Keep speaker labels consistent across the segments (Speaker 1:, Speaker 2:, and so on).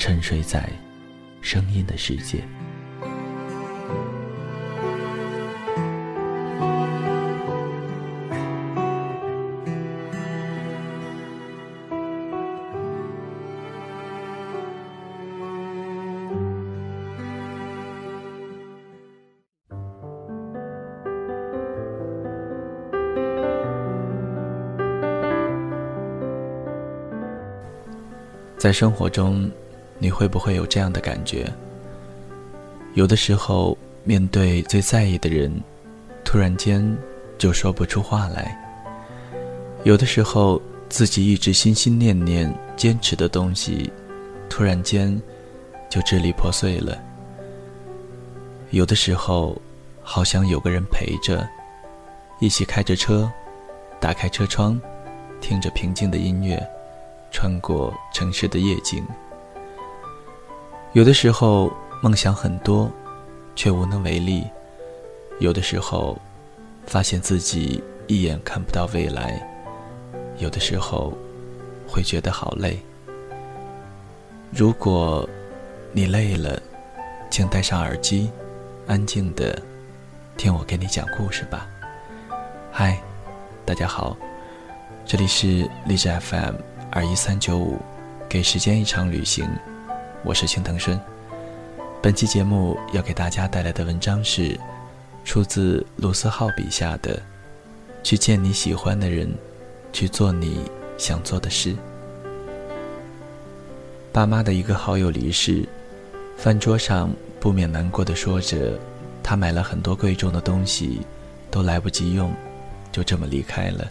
Speaker 1: 沉睡在声音的世界。在生活中，你会不会有这样的感觉？有的时候，面对最在意的人，突然间就说不出话来；有的时候，自己一直心心念念、坚持的东西，突然间就支离破碎了；有的时候，好想有个人陪着，一起开着车，打开车窗，听着平静的音乐。穿过城市的夜景，有的时候梦想很多，却无能为力；有的时候发现自己一眼看不到未来；有的时候会觉得好累。如果你累了，请戴上耳机，安静的听我给你讲故事吧。嗨，大家好，这里是荔枝 FM。二一三九五，给时间一场旅行。我是青藤顺。本期节目要给大家带来的文章是出自卢思浩笔下的《去见你喜欢的人，去做你想做的事》。爸妈的一个好友离世，饭桌上不免难过的说着，他买了很多贵重的东西，都来不及用，就这么离开了。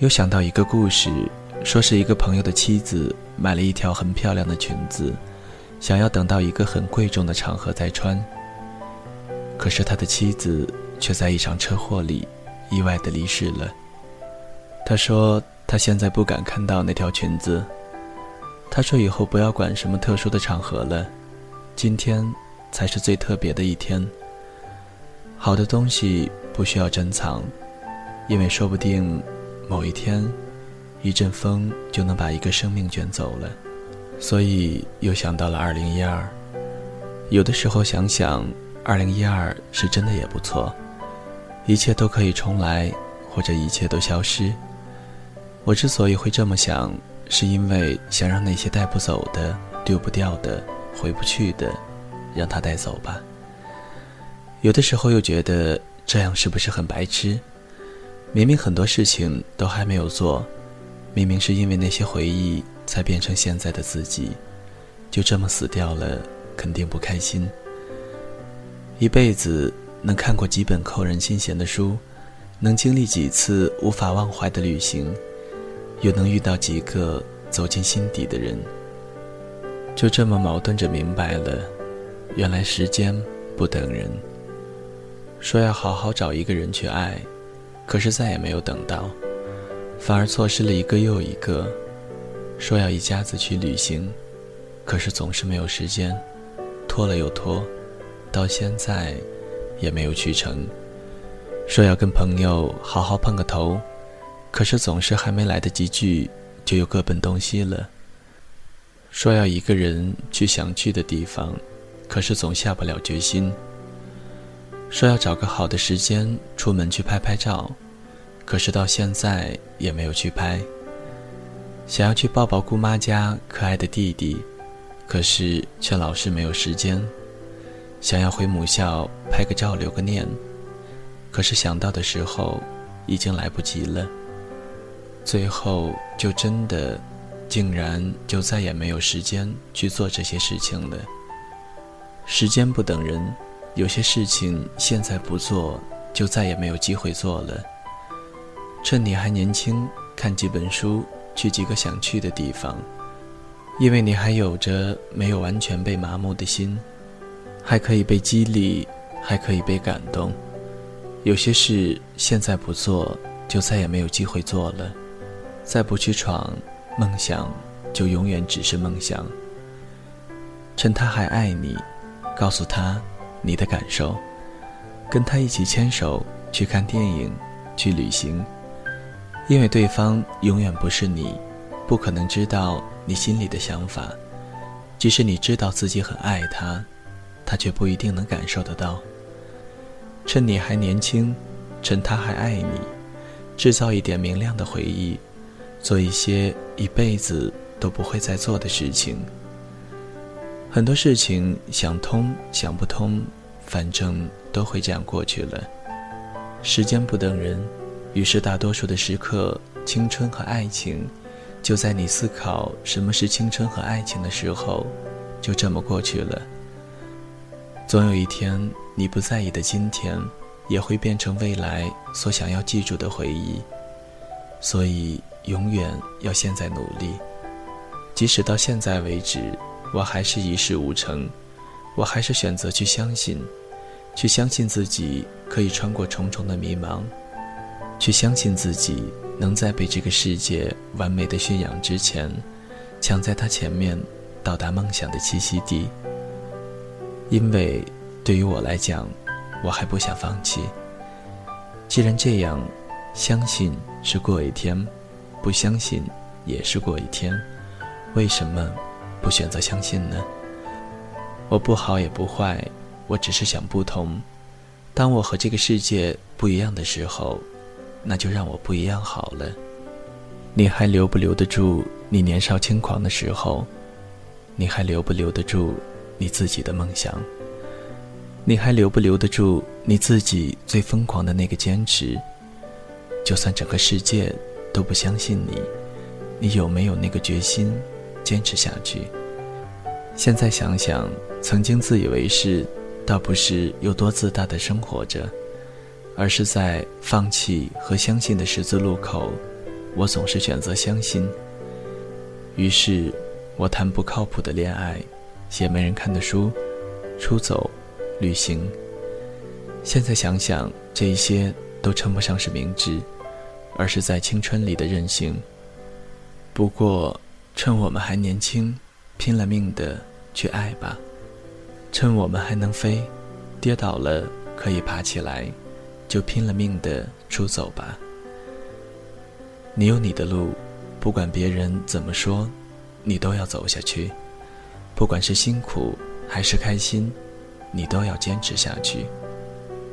Speaker 1: 又想到一个故事。说是一个朋友的妻子买了一条很漂亮的裙子，想要等到一个很贵重的场合再穿。可是他的妻子却在一场车祸里意外的离世了。他说他现在不敢看到那条裙子。他说以后不要管什么特殊的场合了，今天才是最特别的一天。好的东西不需要珍藏，因为说不定某一天。一阵风就能把一个生命卷走了，所以又想到了二零一二。有的时候想想，二零一二是真的也不错，一切都可以重来，或者一切都消失。我之所以会这么想，是因为想让那些带不走的、丢不掉的、回不去的，让它带走吧。有的时候又觉得这样是不是很白痴？明明很多事情都还没有做。明明是因为那些回忆才变成现在的自己，就这么死掉了，肯定不开心。一辈子能看过几本扣人心弦的书，能经历几次无法忘怀的旅行，又能遇到几个走进心底的人，就这么矛盾着明白了，原来时间不等人。说要好好找一个人去爱，可是再也没有等到。反而错失了一个又一个，说要一家子去旅行，可是总是没有时间，拖了又拖，到现在也没有去成。说要跟朋友好好碰个头，可是总是还没来得及聚，就又各奔东西了。说要一个人去想去的地方，可是总下不了决心。说要找个好的时间出门去拍拍照。可是到现在也没有去拍。想要去抱抱姑妈家可爱的弟弟，可是却老是没有时间。想要回母校拍个照留个念，可是想到的时候，已经来不及了。最后就真的，竟然就再也没有时间去做这些事情了。时间不等人，有些事情现在不做，就再也没有机会做了。趁你还年轻，看几本书，去几个想去的地方，因为你还有着没有完全被麻木的心。还可以被激励，还可以被感动。有些事现在不做，就再也没有机会做了。再不去闯，梦想就永远只是梦想。趁他还爱你，告诉他你的感受，跟他一起牵手去看电影，去旅行。因为对方永远不是你，不可能知道你心里的想法。即使你知道自己很爱他。他却不一定能感受得到。趁你还年轻，趁他还爱你，制造一点明亮的回忆，做一些一辈子都不会再做的事情。很多事情想通想不通，反正都会这样过去了。时间不等人，于是大多数的时刻，青春和爱情，就在你思考什么是青春和爱情的时候，就这么过去了。总有一天，你不在意的今天，也会变成未来所想要记住的回忆。所以，永远要现在努力。即使到现在为止，我还是一事无成，我还是选择去相信，去相信自己可以穿过重重的迷茫，去相信自己能在被这个世界完美的驯养之前，抢在他前面，到达梦想的栖息地。因为对于我来讲，我还不想放弃。既然这样，相信是过一天，不相信也是过一天。为什么不选择相信呢？我不好也不坏，我只是想不通。当我和这个世界不一样的时候，那就让我不一样好了。你还留不留得住你年少轻狂的时候？你还留不留得住？你自己的梦想，你还留不留得住你自己最疯狂的那个坚持？就算整个世界都不相信你，你有没有那个决心坚持下去？现在想想，曾经自以为是，倒不是有多自大的生活着，而是在放弃和相信的十字路口，我总是选择相信。于是，我谈不靠谱的恋爱。写没人看的书，出走，旅行。现在想想，这一些都称不上是明智，而是在青春里的任性。不过，趁我们还年轻，拼了命的去爱吧。趁我们还能飞，跌倒了可以爬起来，就拼了命的出走吧。你有你的路，不管别人怎么说，你都要走下去。不管是辛苦还是开心，你都要坚持下去。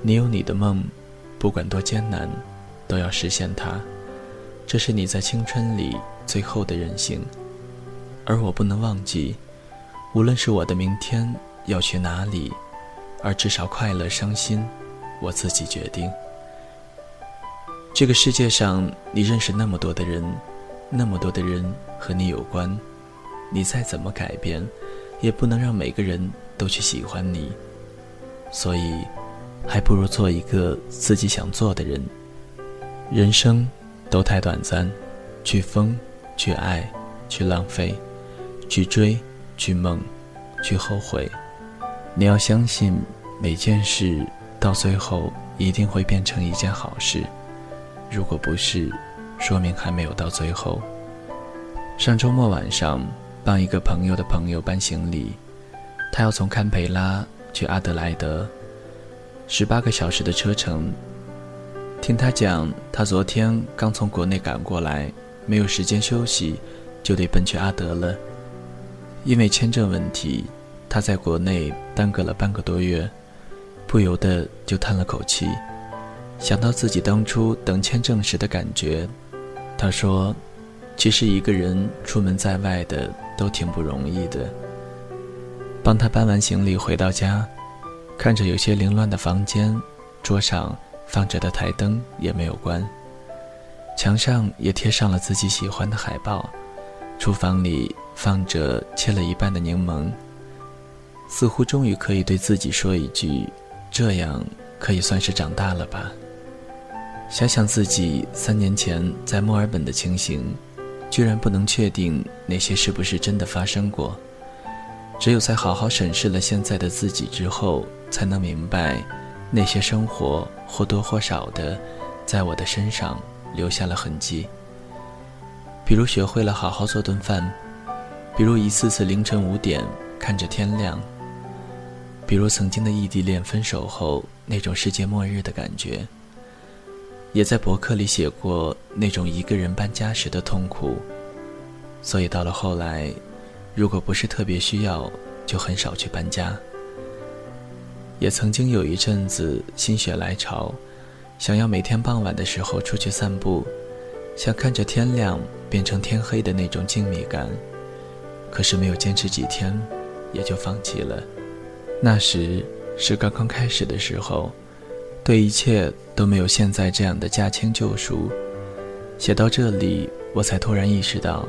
Speaker 1: 你有你的梦，不管多艰难，都要实现它。这是你在青春里最后的任性。而我不能忘记，无论是我的明天要去哪里，而至少快乐伤心，我自己决定。这个世界上，你认识那么多的人，那么多的人和你有关，你再怎么改变。也不能让每个人都去喜欢你，所以，还不如做一个自己想做的人。人生都太短暂，去疯，去爱，去浪费，去追，去梦，去后悔。你要相信，每件事到最后一定会变成一件好事。如果不是，说明还没有到最后。上周末晚上。帮一个朋友的朋友搬行李，他要从堪培拉去阿德莱德，十八个小时的车程。听他讲，他昨天刚从国内赶过来，没有时间休息，就得奔去阿德了。因为签证问题，他在国内耽搁了半个多月，不由得就叹了口气，想到自己当初等签证时的感觉，他说。其实一个人出门在外的都挺不容易的，帮他搬完行李回到家，看着有些凌乱的房间，桌上放着的台灯也没有关，墙上也贴上了自己喜欢的海报，厨房里放着切了一半的柠檬。似乎终于可以对自己说一句：“这样可以算是长大了吧。”想想自己三年前在墨尔本的情形，居然不能确定那些是不是真的发生过。只有在好好审视了现在的自己之后，才能明白，那些生活或多或少的，在我的身上留下了痕迹。比如学会了好好做顿饭，比如一次次凌晨五点看着天亮。比如曾经的异地恋分手后那种世界末日的感觉，也在博客里写过那种一个人搬家时的痛苦。所以到了后来，如果不是特别需要，就很少去搬家。也曾经有一阵子心血来潮，想要每天傍晚的时候出去散步，想看着天亮变成天黑的那种静谧感。可是没有坚持几天，也就放弃了。那时是刚刚开始的时候，对一切都没有现在这样的驾轻就熟。写到这里，我才突然意识到，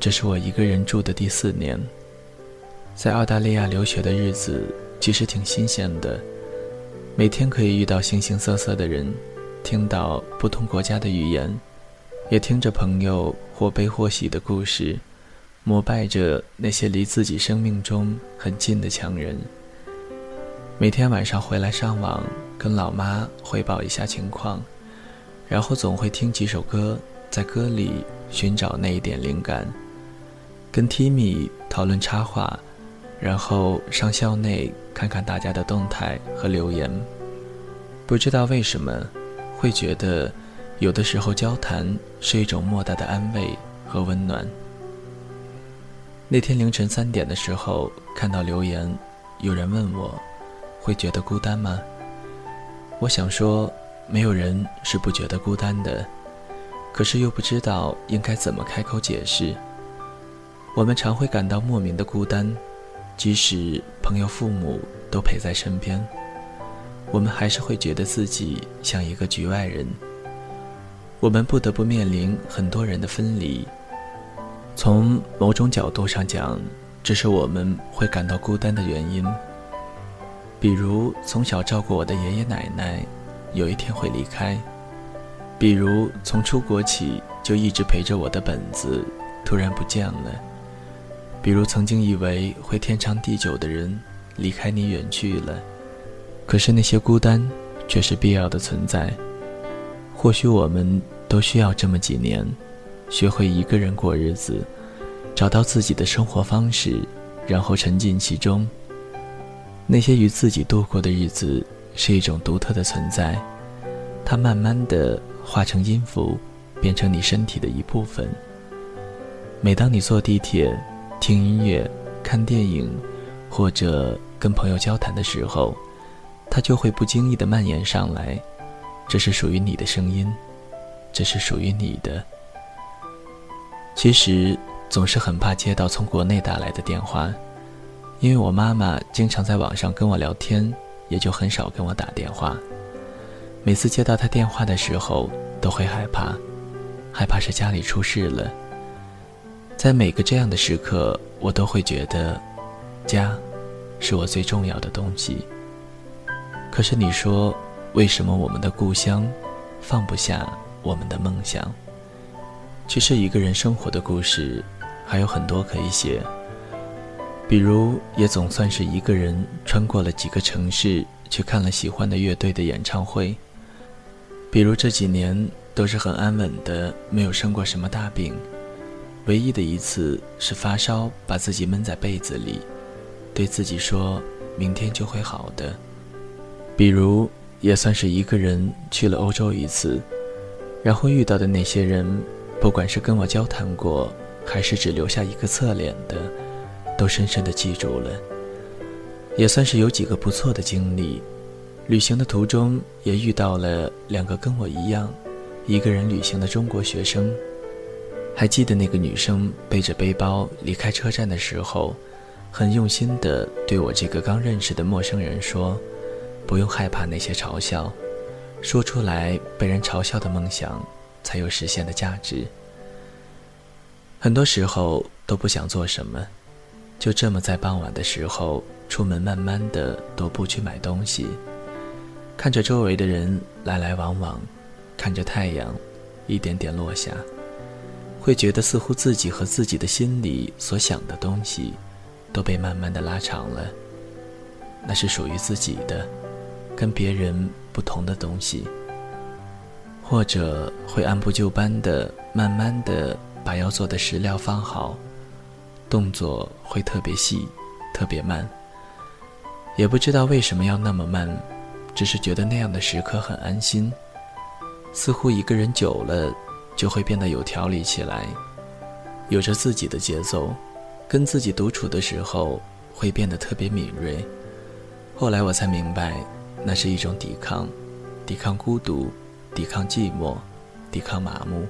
Speaker 1: 这是我一个人住的第四年。在澳大利亚留学的日子其实挺新鲜的，每天可以遇到形形色色的人，听到不同国家的语言，也听着朋友或悲或喜的故事，膜拜着那些离自己生命中很近的强人。每天晚上回来上网，跟老妈汇报一下情况，然后总会听几首歌，在歌里寻找那一点灵感。跟 Timmy 讨论插画，然后上校内看看大家的动态和留言。不知道为什么，会觉得有的时候交谈是一种莫大的安慰和温暖。那天凌晨三点的时候，看到留言，有人问我。会觉得孤单吗？我想说，没有人是不觉得孤单的，可是又不知道应该怎么开口解释。我们常会感到莫名的孤单，即使朋友、父母都陪在身边，我们还是会觉得自己像一个局外人。我们不得不面临很多人的分离。从某种角度上讲，这是我们会感到孤单的原因。比如从小照顾我的爷爷奶奶，有一天会离开；比如从出国起就一直陪着我的本子，突然不见了；比如曾经以为会天长地久的人，离开你远去了。可是那些孤单，却是必要的存在。或许我们都需要这么几年，学会一个人过日子，找到自己的生活方式，然后沉浸其中。那些与自己度过的日子是一种独特的存在，它慢慢的化成音符，变成你身体的一部分。每当你坐地铁、听音乐、看电影，或者跟朋友交谈的时候，它就会不经意的蔓延上来。这是属于你的声音，这是属于你的。其实总是很怕接到从国内打来的电话。因为我妈妈经常在网上跟我聊天，也就很少跟我打电话。每次接到她电话的时候，都会害怕，害怕是家里出事了。在每个这样的时刻，我都会觉得，家，是我最重要的东西。可是你说，为什么我们的故乡，放不下我们的梦想？其实一个人生活的故事，还有很多可以写。比如，也总算是一个人穿过了几个城市，去看了喜欢的乐队的演唱会。比如这几年都是很安稳的，没有生过什么大病，唯一的一次是发烧，把自己闷在被子里，对自己说明天就会好的。比如，也算是一个人去了欧洲一次，然后遇到的那些人，不管是跟我交谈过，还是只留下一个侧脸的。都深深的记住了，也算是有几个不错的经历。旅行的途中也遇到了两个跟我一样，一个人旅行的中国学生。还记得那个女生背着背包离开车站的时候，很用心的对我这个刚认识的陌生人说：“不用害怕那些嘲笑，说出来被人嘲笑的梦想才有实现的价值。”很多时候都不想做什么，就这么在傍晚的时候出门，慢慢的踱步去买东西，看着周围的人来来往往，看着太阳一点点落下，会觉得似乎自己和自己的心里所想的东西都被慢慢的拉长了。那是属于自己的，跟别人不同的东西，或者会按部就班的，慢慢的。把要做的食料放好，动作会特别细，特别慢。也不知道为什么要那么慢，只是觉得那样的时刻很安心。似乎一个人久了，就会变得有条理起来，有着自己的节奏，跟自己独处的时候会变得特别敏锐。后来我才明白，那是一种抵抗，抵抗孤独，抵抗寂寞，抵抗麻木。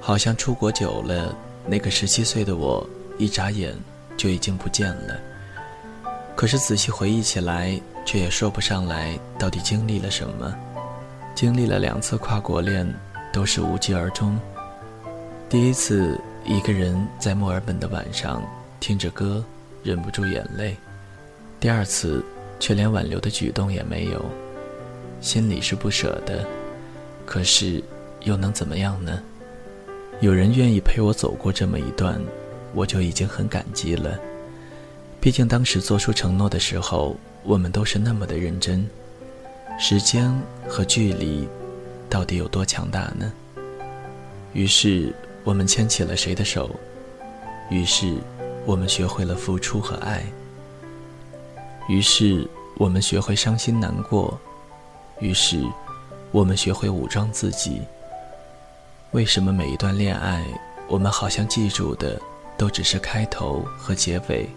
Speaker 1: 好像出国久了，那个十七岁的我，一眨眼就已经不见了。可是仔细回忆起来，却也说不上来到底经历了什么。经历了两次跨国恋，都是无疾而终。第一次一个人在墨尔本的晚上，听着歌，忍不住眼泪；第二次却连挽留的举动也没有，心里是不舍的，可是又能怎么样呢？有人愿意陪我走过这么一段，我就已经很感激了。毕竟当时做出承诺的时候，我们都是那么的认真。时间和距离，到底有多强大呢？于是我们牵起了谁的手？于是我们学会了付出和爱。于是我们学会伤心难过。于是我们学会武装自己。为什么每一段恋爱，我们好像记住的都只是开头和结尾？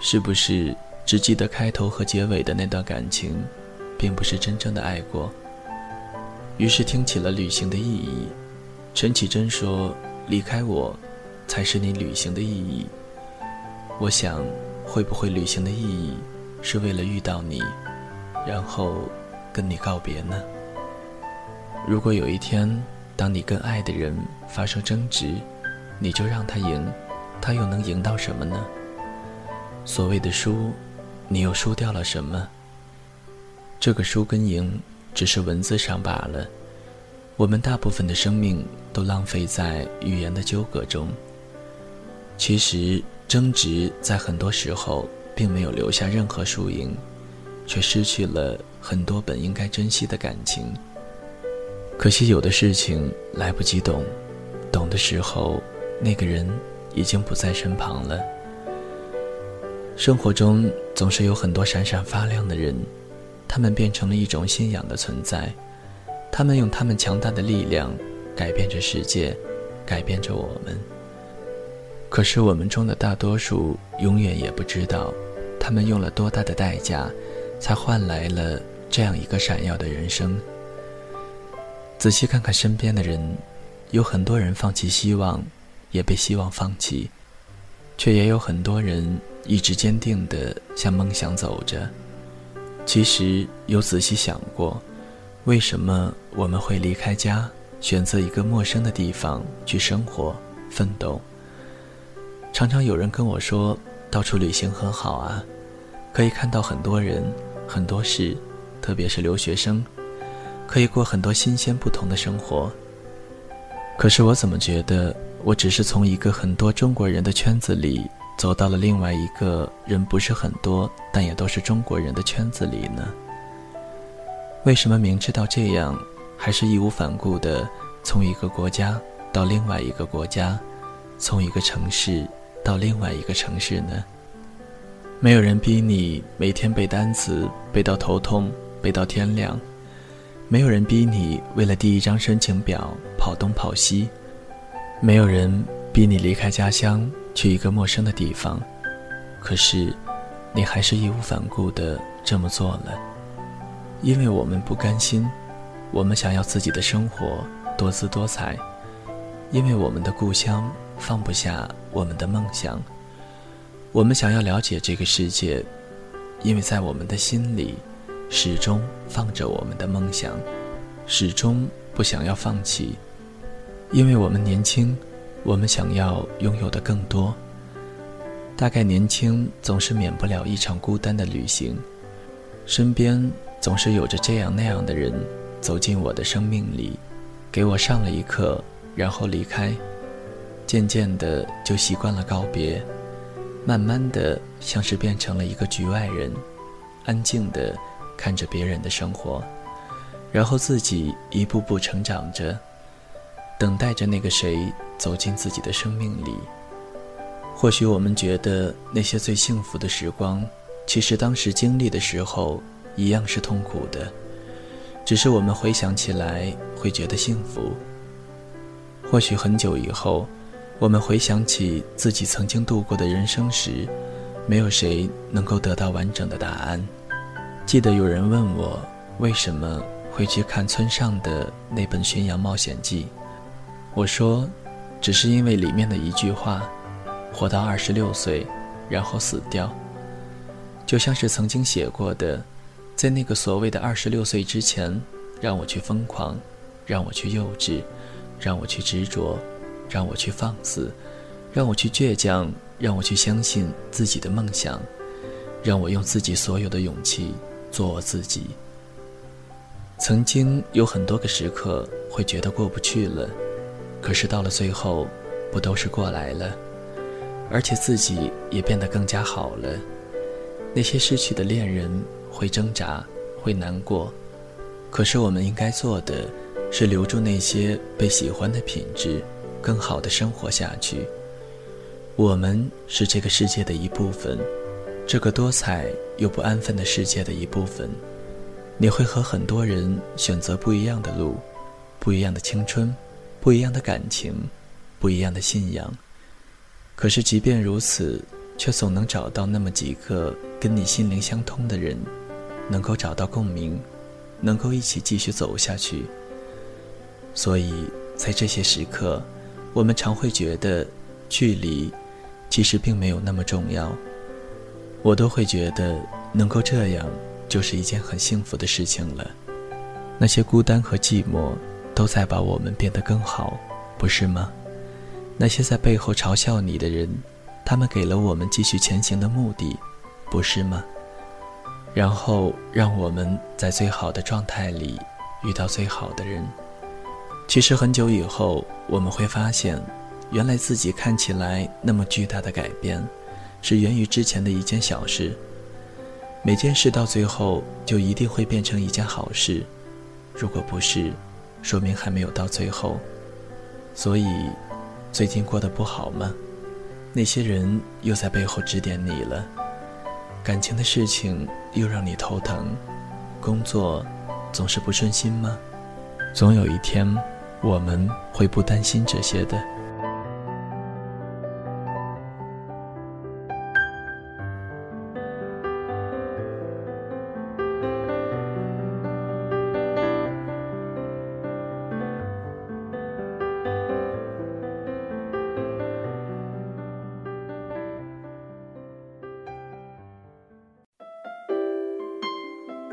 Speaker 1: 是不是只记得开头和结尾的那段感情，并不是真正的爱过？于是听起了旅行的意义。陈绮贞说：“离开我，才是你旅行的意义。”我想，会不会旅行的意义，是为了遇到你，然后跟你告别呢？如果有一天，当你跟爱的人发生争执，你就让他赢，他又能赢到什么呢？所谓的输，你又输掉了什么？这个输跟赢只是文字上罢了。我们大部分的生命都浪费在语言的纠葛中。其实争执在很多时候并没有留下任何输赢，却失去了很多本应该珍惜的感情。可惜有的事情来不及懂，懂的时候，那个人已经不在身旁了。生活中总是有很多闪闪发亮的人，他们变成了一种信仰的存在，他们用他们强大的力量改变着世界，改变着我们。可是我们中的大多数永远也不知道，他们用了多大的代价，才换来了这样一个闪耀的人生。仔细看看身边的人，有很多人放弃希望，也被希望放弃，却也有很多人一直坚定地向梦想走着。其实有仔细想过，为什么我们会离开家，选择一个陌生的地方去生活、奋斗？常常有人跟我说，到处旅行很好啊，可以看到很多人、很多事，特别是留学生。可以过很多新鲜不同的生活。可是我怎么觉得，我只是从一个很多中国人的圈子里，走到了另外一个人不是很多，但也都是中国人的圈子里呢？为什么明知道这样，还是义无反顾地从一个国家到另外一个国家，从一个城市到另外一个城市呢？没有人逼你每天背单词，背到头痛，背到天亮。没有人逼你为了第一张申请表跑东跑西，没有人逼你离开家乡去一个陌生的地方，可是，你还是义无反顾地这么做了，因为我们不甘心，我们想要自己的生活多姿多彩，因为我们的故乡放不下我们的梦想，我们想要了解这个世界，因为在我们的心里，始终放着我们的梦想，始终不想要放弃。因为我们年轻，我们想要拥有的更多。大概年轻总是免不了一场孤单的旅行，身边总是有着这样那样的人走进我的生命里，给我上了一课，然后离开。渐渐的就习惯了告别，慢慢的像是变成了一个局外人，安静的看着别人的生活，然后自己一步步成长着，等待着那个谁走进自己的生命里。或许我们觉得那些最幸福的时光，其实当时经历的时候一样是痛苦的，只是我们回想起来会觉得幸福。或许很久以后，我们回想起自己曾经度过的人生时，没有谁能够得到完整的答案。记得有人问我为什么会去看村上的那本《巡洋冒险记》，我说，只是因为里面的一句话。活到二十六岁，然后死掉，就像是曾经写过的，在那个所谓的二十六岁之前，让我去疯狂，让我去幼稚，让我去执着，让我去放肆，让我去倔强，让我去相信自己的梦想，让我用自己所有的勇气做我自己。曾经有很多个时刻会觉得过不去了，可是到了最后，不都是过来了？而且自己也变得更加好了。那些失去的恋人会挣扎，会难过，可是我们应该做的，是留住那些被喜欢的品质，更好的生活下去。我们是这个世界的一部分，这个多彩又不安分的世界的一部分。你会和很多人选择不一样的路，不一样的青春，不一样的感情，不一样的信仰。可是，即便如此，却总能找到那么几个跟你心灵相通的人，能够找到共鸣，能够一起继续走下去。所以在这些时刻，我们常会觉得，距离其实并没有那么重要。我都会觉得，能够这样，就是一件很幸福的事情了。那些孤单和寂寞，都在把我们变得更好，不是吗？那些在背后嘲笑你的人，他们给了我们继续前行的目的，不是吗？然后让我们在最好的状态里遇到最好的人。其实很久以后，我们会发现，原来自己看起来那么巨大的改变，是源于之前的一件小事。每件事到最后就一定会变成一件好事，如果不是，说明还没有到最后。所以。最近过得不好吗？那些人又在背后指点你了，感情的事情又让你头疼，工作总是不顺心吗？总有一天，我们会不担心这些的。